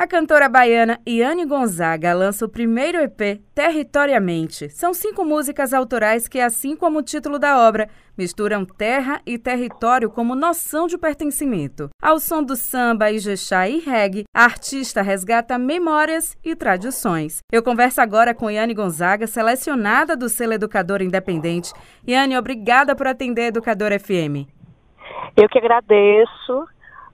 A cantora baiana Iane Gonzaga lança o primeiro EP Territoriamente. São cinco músicas autorais que, assim como o título da obra, misturam terra e território como noção de pertencimento. Ao som do samba, ijexá e reggae, a artista resgata memórias e tradições. Eu converso agora com Iane Gonzaga, selecionada do selo Educador Independente. Iane, obrigada por atender a Educador FM. Eu que agradeço,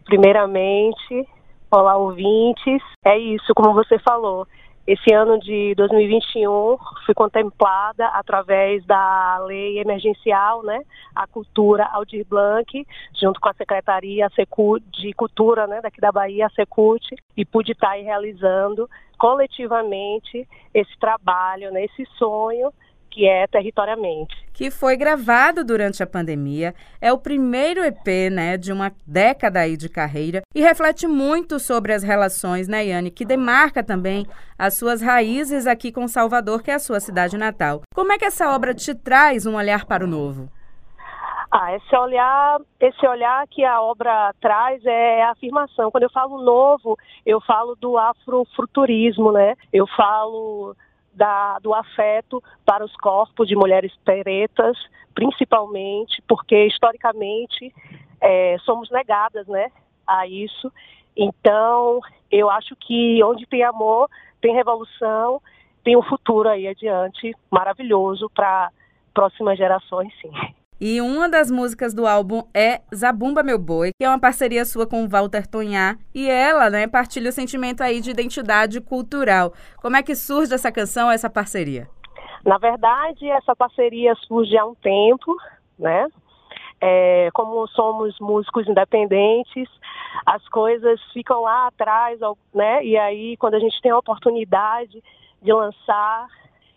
primeiramente, Olá, ouvintes. É isso, como você falou. Esse ano de 2021 fui contemplada através da lei emergencial, né, a cultura Aldir Blanc, junto com a Secretaria de Cultura, né, daqui da Bahia, a Secult, e pude estar realizando coletivamente esse trabalho, né, esse sonho que é territoriamente. Que foi gravado durante a pandemia, é o primeiro EP, né, de uma década aí de carreira e reflete muito sobre as relações, né, Yane, que demarca também as suas raízes aqui com Salvador, que é a sua cidade natal. Como é que essa obra te traz um olhar para o novo? Ah, esse olhar, esse olhar que a obra traz é a afirmação. Quando eu falo novo, eu falo do afrofuturismo, né? Eu falo da, do afeto para os corpos de mulheres pretas, principalmente porque historicamente é, somos negadas né, a isso. Então, eu acho que onde tem amor, tem revolução, tem um futuro aí adiante maravilhoso para próximas gerações, sim. E uma das músicas do álbum é Zabumba Meu Boi, que é uma parceria sua com Walter Tonhá. E ela, né, partilha o sentimento aí de identidade cultural. Como é que surge essa canção, essa parceria? Na verdade, essa parceria surge há um tempo, né? É, como somos músicos independentes, as coisas ficam lá atrás, né? E aí, quando a gente tem a oportunidade de lançar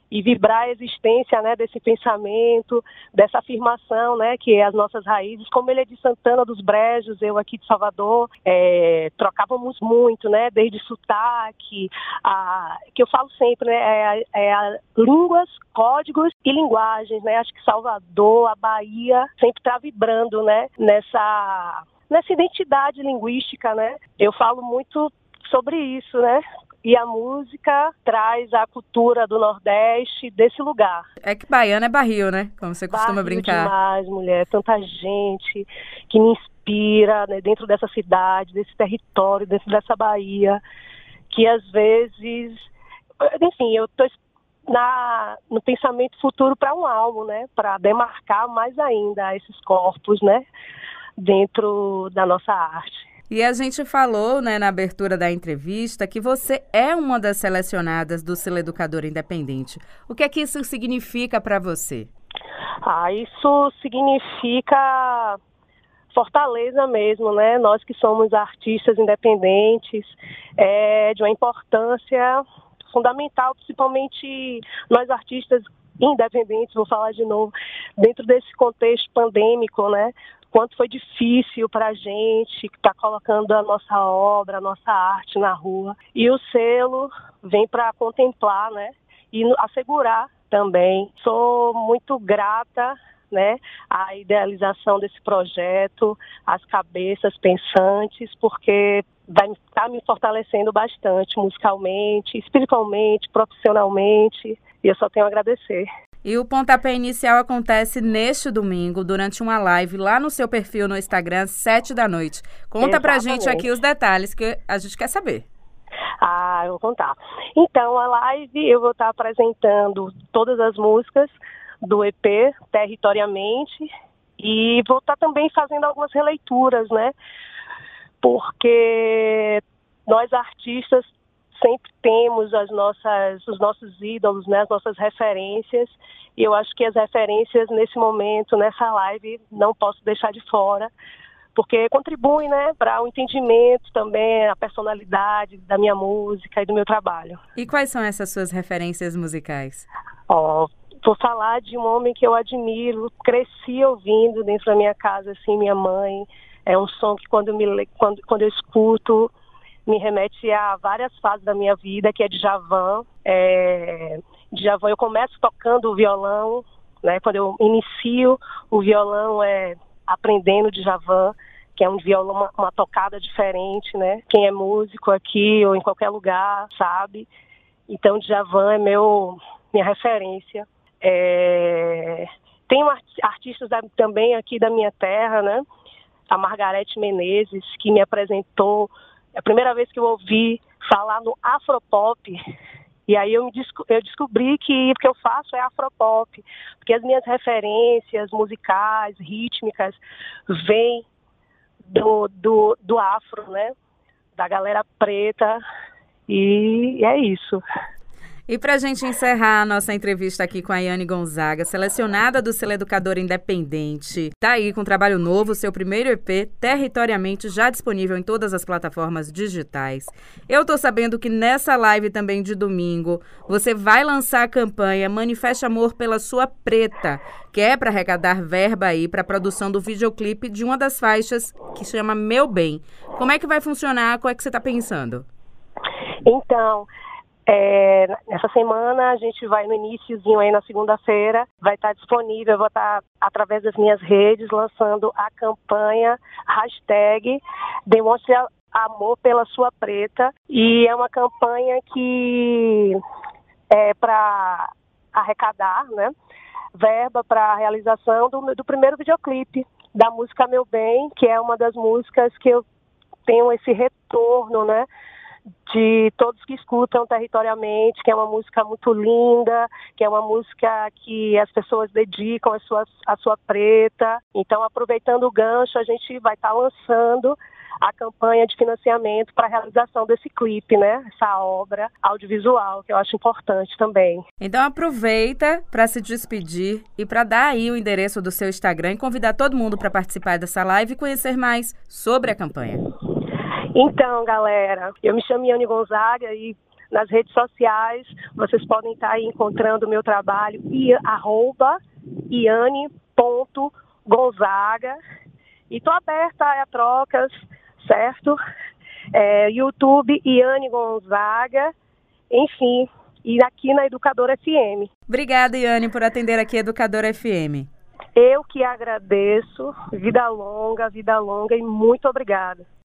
e vibrar a existência né, desse pensamento, dessa afirmação, né, que é as nossas raízes. Como ele é de Santana dos Brejos, eu aqui de Salvador, é, trocávamos muito, né, desde sotaque, a, que eu falo sempre, né, é, é a línguas, códigos e linguagens, né. Acho que Salvador, a Bahia, sempre está vibrando, né, nessa nessa identidade linguística, né. Eu falo muito sobre isso, né? E a música traz a cultura do Nordeste desse lugar. É que baiano é barril, né? Como você costuma barril brincar. demais, mulher. Tanta gente que me inspira né, dentro dessa cidade, desse território, dentro dessa Bahia, que às vezes, enfim, eu estou na, no pensamento futuro para um álbum, né? Para demarcar mais ainda esses corpos, né? Dentro da nossa arte. E a gente falou, né, na abertura da entrevista, que você é uma das selecionadas do Selo Educador Independente. O que é que isso significa para você? Ah, isso significa fortaleza mesmo, né? Nós que somos artistas independentes, é de uma importância fundamental, principalmente nós artistas independentes, vou falar de novo, dentro desse contexto pandêmico, né? Quanto foi difícil para a gente estar tá colocando a nossa obra, a nossa arte na rua. E o selo vem para contemplar, né? E assegurar também. Sou muito grata né, a idealização desse projeto, as cabeças pensantes, porque vai estar tá me fortalecendo bastante musicalmente, espiritualmente, profissionalmente, e eu só tenho a agradecer. E o pontapé inicial acontece neste domingo, durante uma live lá no seu perfil no Instagram, sete da noite. Conta Exatamente. pra gente aqui os detalhes que a gente quer saber. Ah, eu vou contar. Então, a live eu vou estar apresentando todas as músicas do EP Territoriamente e vou estar também fazendo algumas releituras, né? Porque nós artistas sempre temos as nossas, os nossos ídolos, né, as nossas referências, e eu acho que as referências nesse momento, nessa live, não posso deixar de fora, porque contribuem né, para o entendimento também, a personalidade da minha música e do meu trabalho. E quais são essas suas referências musicais? Ó, vou falar de um homem que eu admiro, cresci ouvindo dentro da minha casa, assim, minha mãe. É um som que quando, me, quando, quando eu escuto, me remete a várias fases da minha vida, que é de Javan. É, de Javan eu começo tocando o violão, né? Quando eu inicio o violão é aprendendo de Javan, que é um violão, uma, uma tocada diferente, né? Quem é músico aqui ou em qualquer lugar sabe. Então, Djavan é meu, minha referência. É... Tem artistas também aqui da minha terra, né? A Margarete Menezes, que me apresentou. É a primeira vez que eu ouvi falar no Afropop. E aí eu, me eu descobri que o que eu faço é Afropop. Porque as minhas referências musicais, rítmicas, vêm do, do, do afro, né? Da galera preta. E é isso. E para a gente encerrar a nossa entrevista aqui com a Yane Gonzaga, selecionada do Selo Educador Independente, tá aí com um trabalho novo, seu primeiro EP, territoriamente já disponível em todas as plataformas digitais. Eu tô sabendo que nessa live também de domingo, você vai lançar a campanha Manifeste Amor pela Sua Preta, que é para arrecadar verba aí para a produção do videoclipe de uma das faixas que chama Meu Bem. Como é que vai funcionar? Qual é que você está pensando? Então, é, nessa semana a gente vai no iníciozinho aí na segunda-feira, vai estar disponível, eu vou estar através das minhas redes lançando a campanha hashtag Demonstre Amor pela Sua Preta e é uma campanha que é para arrecadar, né? Verba para a realização do, do primeiro videoclipe da música Meu Bem, que é uma das músicas que eu tenho esse retorno, né? De todos que escutam territorialmente, que é uma música muito linda, que é uma música que as pessoas dedicam a sua, sua preta. Então, aproveitando o gancho, a gente vai estar tá lançando a campanha de financiamento para a realização desse clipe, né? Essa obra audiovisual, que eu acho importante também. Então aproveita para se despedir e para dar aí o endereço do seu Instagram e convidar todo mundo para participar dessa live e conhecer mais sobre a campanha. Então, galera, eu me chamo Iane Gonzaga e nas redes sociais vocês podem estar aí encontrando o meu trabalho e arroba iane.gonzaga e estou aberta a trocas, certo? É, YouTube Iane Gonzaga, enfim, e aqui na Educadora FM. Obrigada, Iane, por atender aqui a Educadora FM. Eu que agradeço, vida longa, vida longa e muito obrigada.